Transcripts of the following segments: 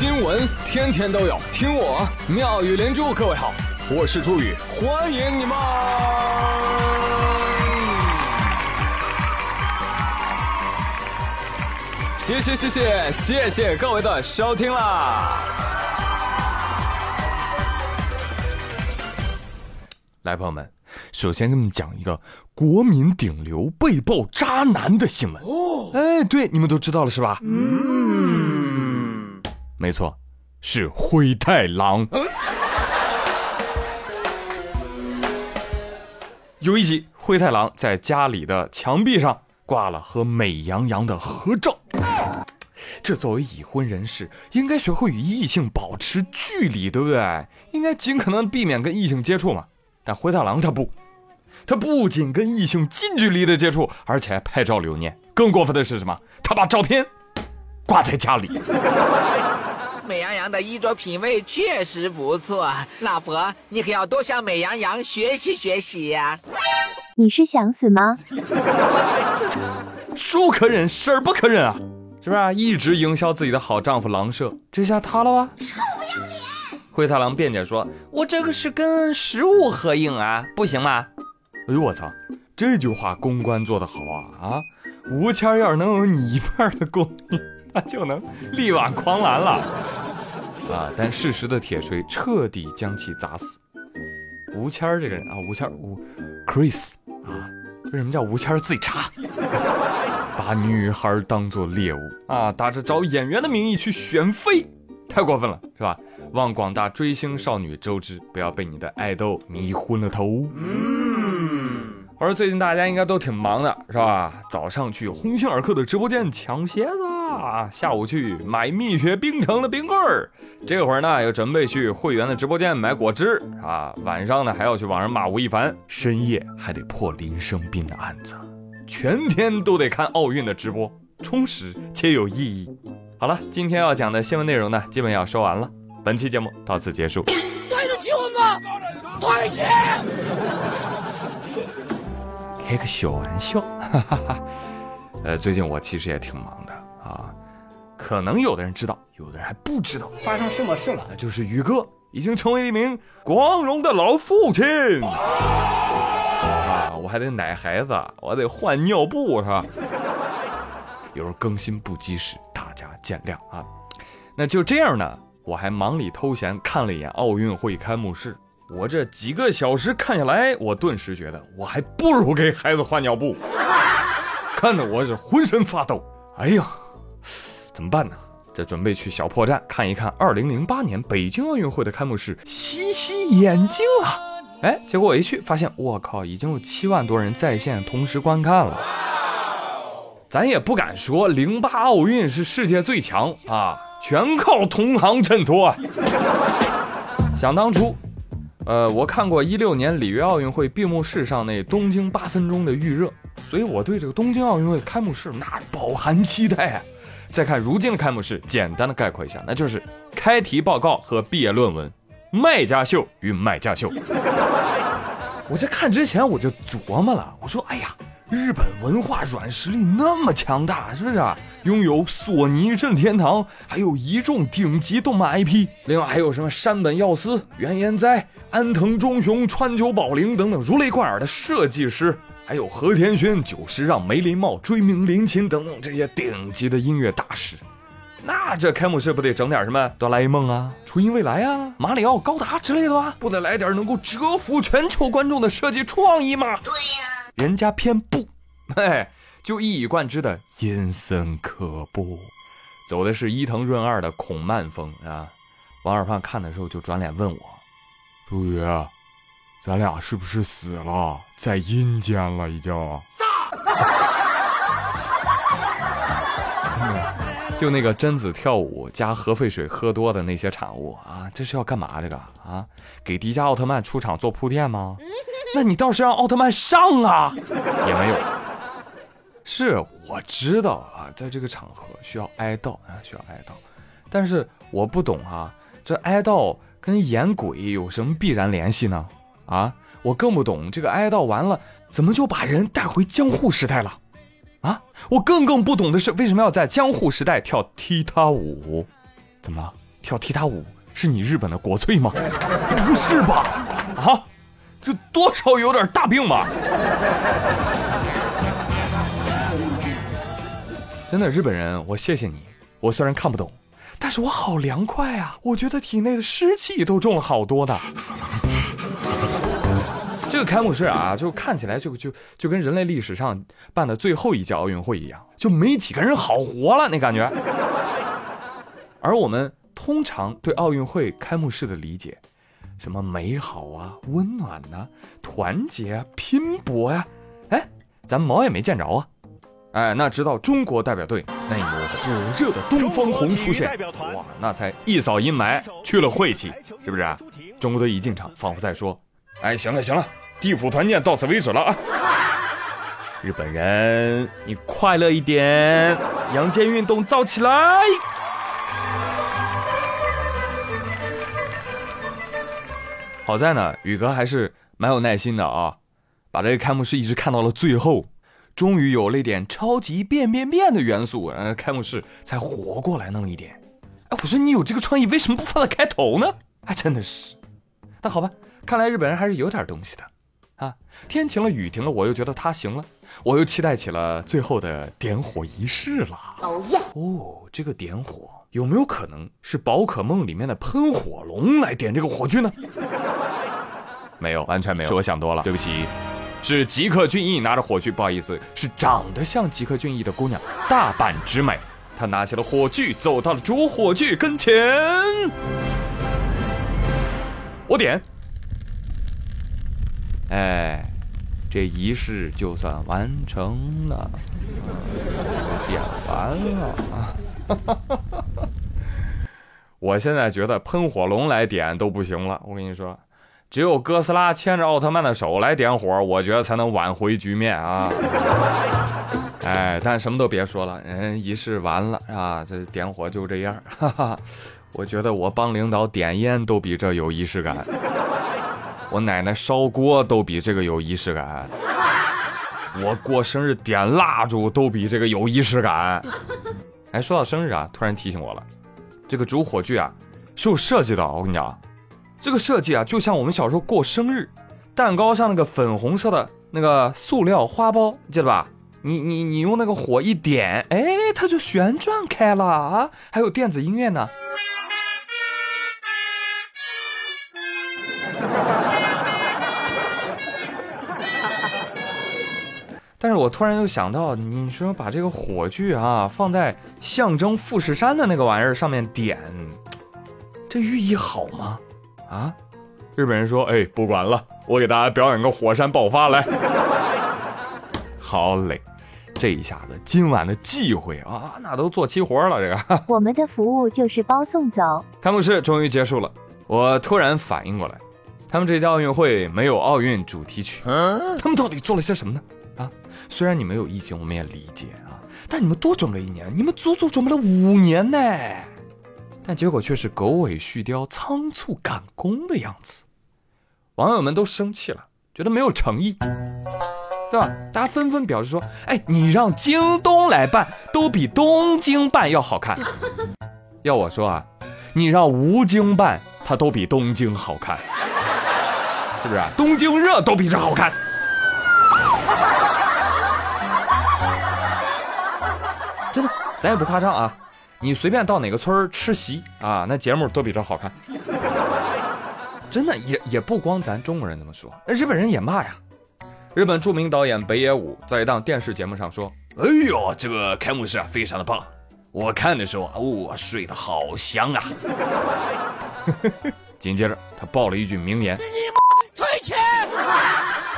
新闻天天都有，听我妙语连珠。各位好，我是朱宇，欢迎你们！谢谢谢谢谢谢各位的收听啦！来，朋友们，首先给你们讲一个国民顶流被曝渣男的新闻。哦，哎，对，你们都知道了是吧？嗯，没错，是灰太狼。有一集，灰太狼在家里的墙壁上挂了和美羊羊的合照。这作为已婚人士，应该学会与异性保持距离，对不对？应该尽可能避免跟异性接触嘛。但灰太狼他不，他不仅跟异性近距离的接触，而且还拍照留念。更过分的是什么？他把照片挂在家里。美羊羊的衣着品味确实不错，老婆，你可要多向美羊羊学习学习呀。你是想死吗？叔可忍，婶儿不可忍啊！是不是一直营销自己的好丈夫狼舍，这下塌了吧？臭不要脸！灰太狼辩解说：“我这个是跟食物合影啊，不行吗？”哎呦我操，这句话公关做得好啊啊！吴谦要是能有你一半的功力，那就能力挽狂澜了啊！但事实的铁锤彻底将其砸死。吴谦儿这个人啊，吴谦儿吴，Chris 啊，为什么叫吴谦儿自己查？把女孩当做猎物啊，打着找演员的名义去选妃，太过分了，是吧？望广大追星少女周知，不要被你的爱豆迷昏了头。嗯，我说最近大家应该都挺忙的，是吧？早上去鸿星尔克的直播间抢鞋子，下午去买蜜雪冰城的冰棍儿，这会儿呢又准备去会员的直播间买果汁啊，晚上呢还要去网上骂吴亦凡，深夜还得破林生斌的案子，全天都得看奥运的直播，充实且有意义。好了，今天要讲的新闻内容呢，基本要说完了。本期节目到此结束。对得起我吗？对不起。开个小玩笑，哈哈哈。呃，最近我其实也挺忙的啊，可能有的人知道，有的人还不知道发生什么事了。那就是宇哥已经成为了一名光荣的老父亲啊！我还得奶孩子，我得换尿布，是吧？有时候更新不及时，大家见谅啊。那就这样呢。我还忙里偷闲看了一眼奥运会开幕式，我这几个小时看下来，我顿时觉得我还不如给孩子换尿布，看得我是浑身发抖。哎呀，怎么办呢？这准备去小破站看一看2008年北京奥运会的开幕式，洗洗眼睛啊！哎，结果我一去发现，我靠，已经有七万多人在线同时观看了。咱也不敢说08奥运是世界最强啊。全靠同行衬托啊！想当初，呃，我看过一六年里约奥运会闭幕式上那东京八分钟的预热，所以我对这个东京奥运会开幕式那饱含期待！再看如今的开幕式，简单的概括一下，那就是开题报告和毕业论文，卖家秀与卖家秀。我在看之前我就琢磨了，我说，哎呀。日本文化软实力那么强大，是不是啊？拥有索尼、任天堂，还有一众顶级动漫 IP，另外还有什么山本耀司、原研哉、安藤忠雄、川久保玲等等如雷贯耳的设计师，还有和田轩、久石让、梅林茂、追名林琴等等这些顶级的音乐大师。那这开幕式不得整点什么哆啦 A 梦啊、初音未来啊、马里奥、高达之类的吗？不得来点能够折服全球观众的设计创意吗？对呀。人家偏不，哎，就一以贯之的阴森可怖，走的是伊藤润二的孔漫风啊。王二胖看的时候就转脸问我：“朱宇，咱俩是不是死了，在阴间了已经？”真的，就那个贞子跳舞加核废水喝多的那些产物啊，这是要干嘛？这个啊，给迪迦奥特曼出场做铺垫吗？那你倒是让奥特曼上啊，也没有。是我知道啊，在这个场合需要哀悼啊，需要哀悼。但是我不懂啊，这哀悼跟演鬼有什么必然联系呢？啊，我更不懂这个哀悼完了，怎么就把人带回江户时代了？啊，我更更不懂的是，为什么要在江户时代跳踢踏舞？怎么了？跳踢踏舞是你日本的国粹吗？不是吧？啊，这多少有点大病吧？真的，日本人，我谢谢你。我虽然看不懂，但是我好凉快啊！我觉得体内的湿气都重了好多的。这个开幕式啊，就看起来就就就跟人类历史上办的最后一届奥运会一样，就没几个人好活了那感觉。而我们通常对奥运会开幕式的理解，什么美好啊、温暖呐、团结啊、拼搏呀，哎，咱毛也没见着啊。哎，那直到中国代表队那一抹火热的东方红出现，哇，那才一扫阴霾，去了晦气，是不是啊？中国队一进场，仿佛在说：“哎，行了行了，地府团建到此为止了啊！”日本人，你快乐一点，阳间运动造起来！好在呢，宇哥还是蛮有耐心的啊，把这个开幕式一直看到了最后。终于有了一点超级变变变的元素，然后，开幕式才活过来那么一点。哎，我说你有这个创意，为什么不放在开头呢？还真的是。那好吧，看来日本人还是有点东西的啊。天晴了，雨停了，我又觉得他行了，我又期待起了最后的点火仪式了。哦耶！哦，这个点火有没有可能是宝可梦里面的喷火龙来点这个火炬呢？没有，完全没有，是我想多了，对不起。是吉克隽逸拿着火炬，不好意思，是长得像吉克隽逸的姑娘大阪直美。她拿起了火炬，走到了主火炬跟前。我点，哎，这仪式就算完成了，点完了啊。我现在觉得喷火龙来点都不行了，我跟你说。只有哥斯拉牵着奥特曼的手来点火，我觉得才能挽回局面啊！哎，但什么都别说了，人仪式完了啊，这点火就这样。哈哈，我觉得我帮领导点烟都比这有仪式感，我奶奶烧锅都比这个有仪式感，我过生日点蜡烛都比这个有仪式感。哎，说到生日啊，突然提醒我了，这个主火炬啊是有设计的，我跟你讲。这个设计啊，就像我们小时候过生日，蛋糕上那个粉红色的那个塑料花苞，记得吧？你你你用那个火一点，哎，它就旋转开了啊！还有电子音乐呢。我突然又想到，你说把这个火炬啊放在象征富士山的那个玩意儿上面点，这寓意好吗？啊！日本人说：“哎，不管了，我给大家表演个火山爆发来。”好嘞，这一下子今晚的忌讳啊，那都做齐活了。这个 我们的服务就是包送走。开幕式终于结束了，我突然反应过来，他们这届奥运会没有奥运主题曲，他们到底做了些什么呢？啊，虽然你们有疫情，我们也理解啊，但你们多准备一年，你们足足准备了五年呢。但结果却是狗尾续貂、仓促赶工的样子，网友们都生气了，觉得没有诚意，对吧？大家纷纷表示说：“哎，你让京东来办，都比东京办要好看。要我说啊，你让吴京办，它都比东京好看，是不是？东京热都比这好看。咱也不夸张啊。”你随便到哪个村儿吃席啊，那节目都比这好看。真的也也不光咱中国人这么说，日本人也骂呀。日本著名导演北野武在一档电视节目上说：“哎呦，这个开幕式啊，非常的棒，我看的时候哦，睡得好香啊。”紧接着他爆了一句名言：“退钱！”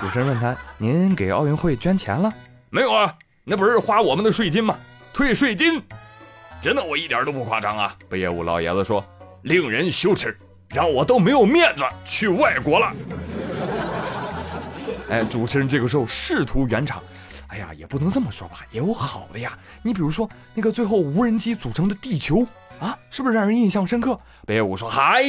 主持人问他：“您给奥运会捐钱了没有啊？那不是花我们的税金吗？退税金。”真的，我一点都不夸张啊！北野武老爷子说：“令人羞耻，让我都没有面子去外国了。”哎，主持人这个时候试图圆场：“哎呀，也不能这么说吧，也有好的呀。你比如说那个最后无人机组成的地球啊，是不是让人印象深刻？”北野武说：“嗨，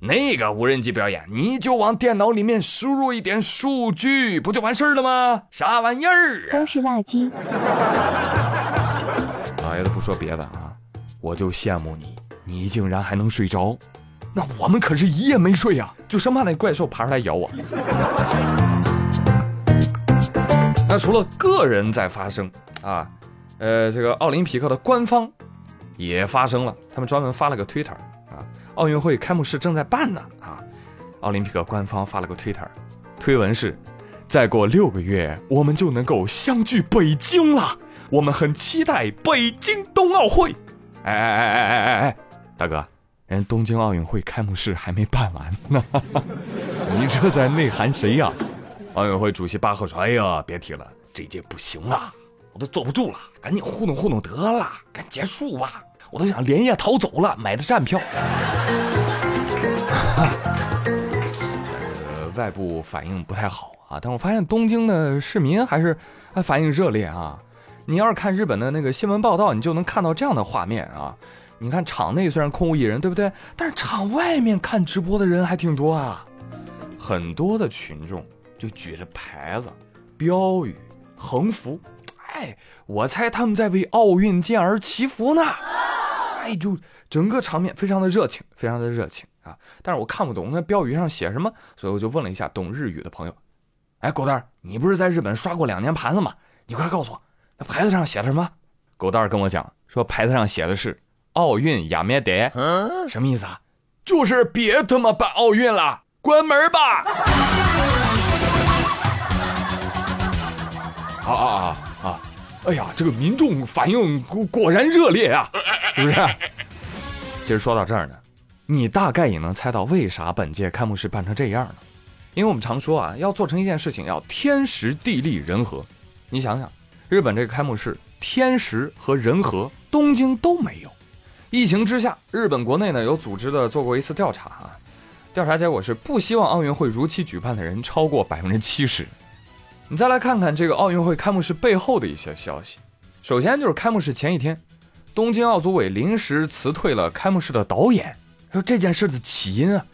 那个无人机表演，你就往电脑里面输入一点数据，不就完事儿了吗？啥玩意儿？都是垃圾。”不说别的啊。我就羡慕你你竟然还能睡着，那我们可是一夜没睡呀，就生怕那怪兽爬出来咬我。那除了个人在发声啊，呃，这个奥林匹克的官方也发生了，他们专门发了个 Twitter 啊，奥运会开幕式正在办呢啊，奥林匹克官方发了个 Twitter，推文是：再过六个月我们就能够相聚北京了，我们很期待北京冬奥会。哎哎哎哎哎哎哎，大哥，人东京奥运会开幕式还没办完呢，你这在内涵谁呀？奥运会主席巴赫说：“哎呀，别提了，这届不行了，我都坐不住了，赶紧糊弄糊弄得了，赶紧结束吧，我都想连夜逃走了，买的站票。呃，外部反应不太好啊，但我发现东京的市民还是反应热烈啊。你要是看日本的那个新闻报道，你就能看到这样的画面啊。你看场内虽然空无一人，对不对？但是场外面看直播的人还挺多啊，很多的群众。”就举着牌子、标语、横幅，哎，我猜他们在为奥运健儿祈福呢。哎，就整个场面非常的热情，非常的热情啊！但是我看不懂那标语上写什么，所以我就问了一下懂日语的朋友。哎，狗蛋儿，你不是在日本刷过两年盘子吗？你快告诉我，那牌子上写的什么？狗蛋儿跟我讲说，牌子上写的是奥运亚咩得，什么意思啊？就是别他妈办奥运了，关门吧！啊啊啊啊！哎呀，这个民众反应果果然热烈啊，是不是？其实说到这儿呢，你大概也能猜到为啥本届开幕式办成这样了？因为我们常说啊，要做成一件事情要天时地利人和。你想想，日本这个开幕式天时和人和，东京都没有。疫情之下，日本国内呢有组织的做过一次调查啊，调查结果是不希望奥运会如期举办的人超过百分之七十。你再来看看这个奥运会开幕式背后的一些消息。首先就是开幕式前一天，东京奥组委临时辞退了开幕式的导演。说这件事的起因啊，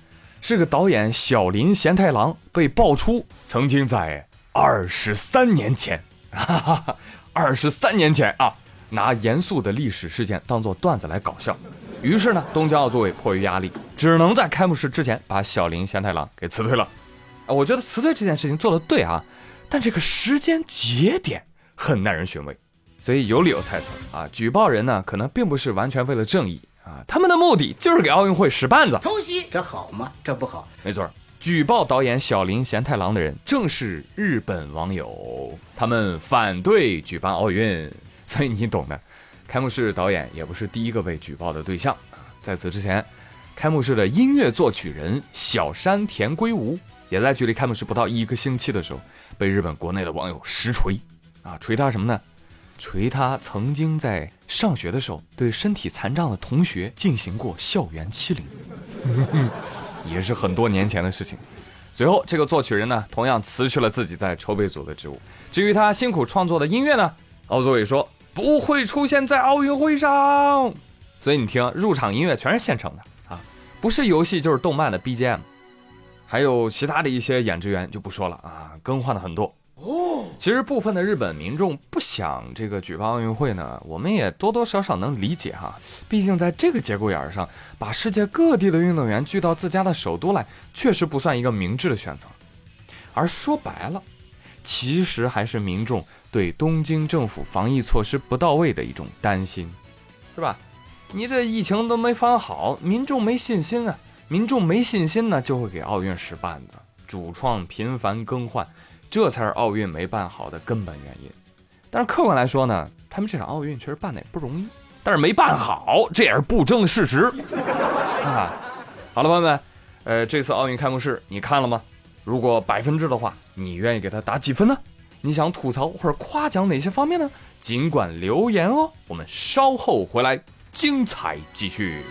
是个导演小林贤太郎被爆出曾经在二十三年前，二十三年前啊，拿严肃的历史事件当做段子来搞笑。于是呢，东京奥组委迫于压力，只能在开幕式之前把小林贤太郎给辞退了。啊，我觉得辞退这件事情做的对啊。但这个时间节点很耐人寻味，所以有理由猜测啊，举报人呢可能并不是完全为了正义啊，他们的目的就是给奥运会使绊子。偷袭，这好吗？这不好。没错，举报导演小林贤太郎的人正是日本网友，他们反对举办奥运，所以你懂的。开幕式导演也不是第一个被举报的对象，在此之前，开幕式的音乐作曲人小山田圭吾也在距离开幕式不到一个星期的时候。被日本国内的网友实锤，啊，锤他什么呢？锤他曾经在上学的时候对身体残障的同学进行过校园欺凌，也是很多年前的事情。随后，这个作曲人呢，同样辞去了自己在筹备组的职务。至于他辛苦创作的音乐呢，奥组委说不会出现在奥运会上。所以你听，入场音乐全是现成的啊，不是游戏就是动漫的 BGM。还有其他的一些演职员就不说了啊，更换了很多。其实部分的日本民众不想这个举办奥运会呢，我们也多多少少能理解哈。毕竟在这个节骨眼上，把世界各地的运动员聚到自家的首都来，确实不算一个明智的选择。而说白了，其实还是民众对东京政府防疫措施不到位的一种担心，是吧？你这疫情都没防好，民众没信心啊。民众没信心呢，就会给奥运使绊子，主创频繁更换，这才是奥运没办好的根本原因。但是客观来说呢，他们这场奥运确实办的也不容易，但是没办好，这也是不争的事实。啊，好了，朋友们，呃，这次奥运开幕式你看了吗？如果百分制的话，你愿意给他打几分呢？你想吐槽或者夸奖哪些方面呢？尽管留言哦，我们稍后回来，精彩继续。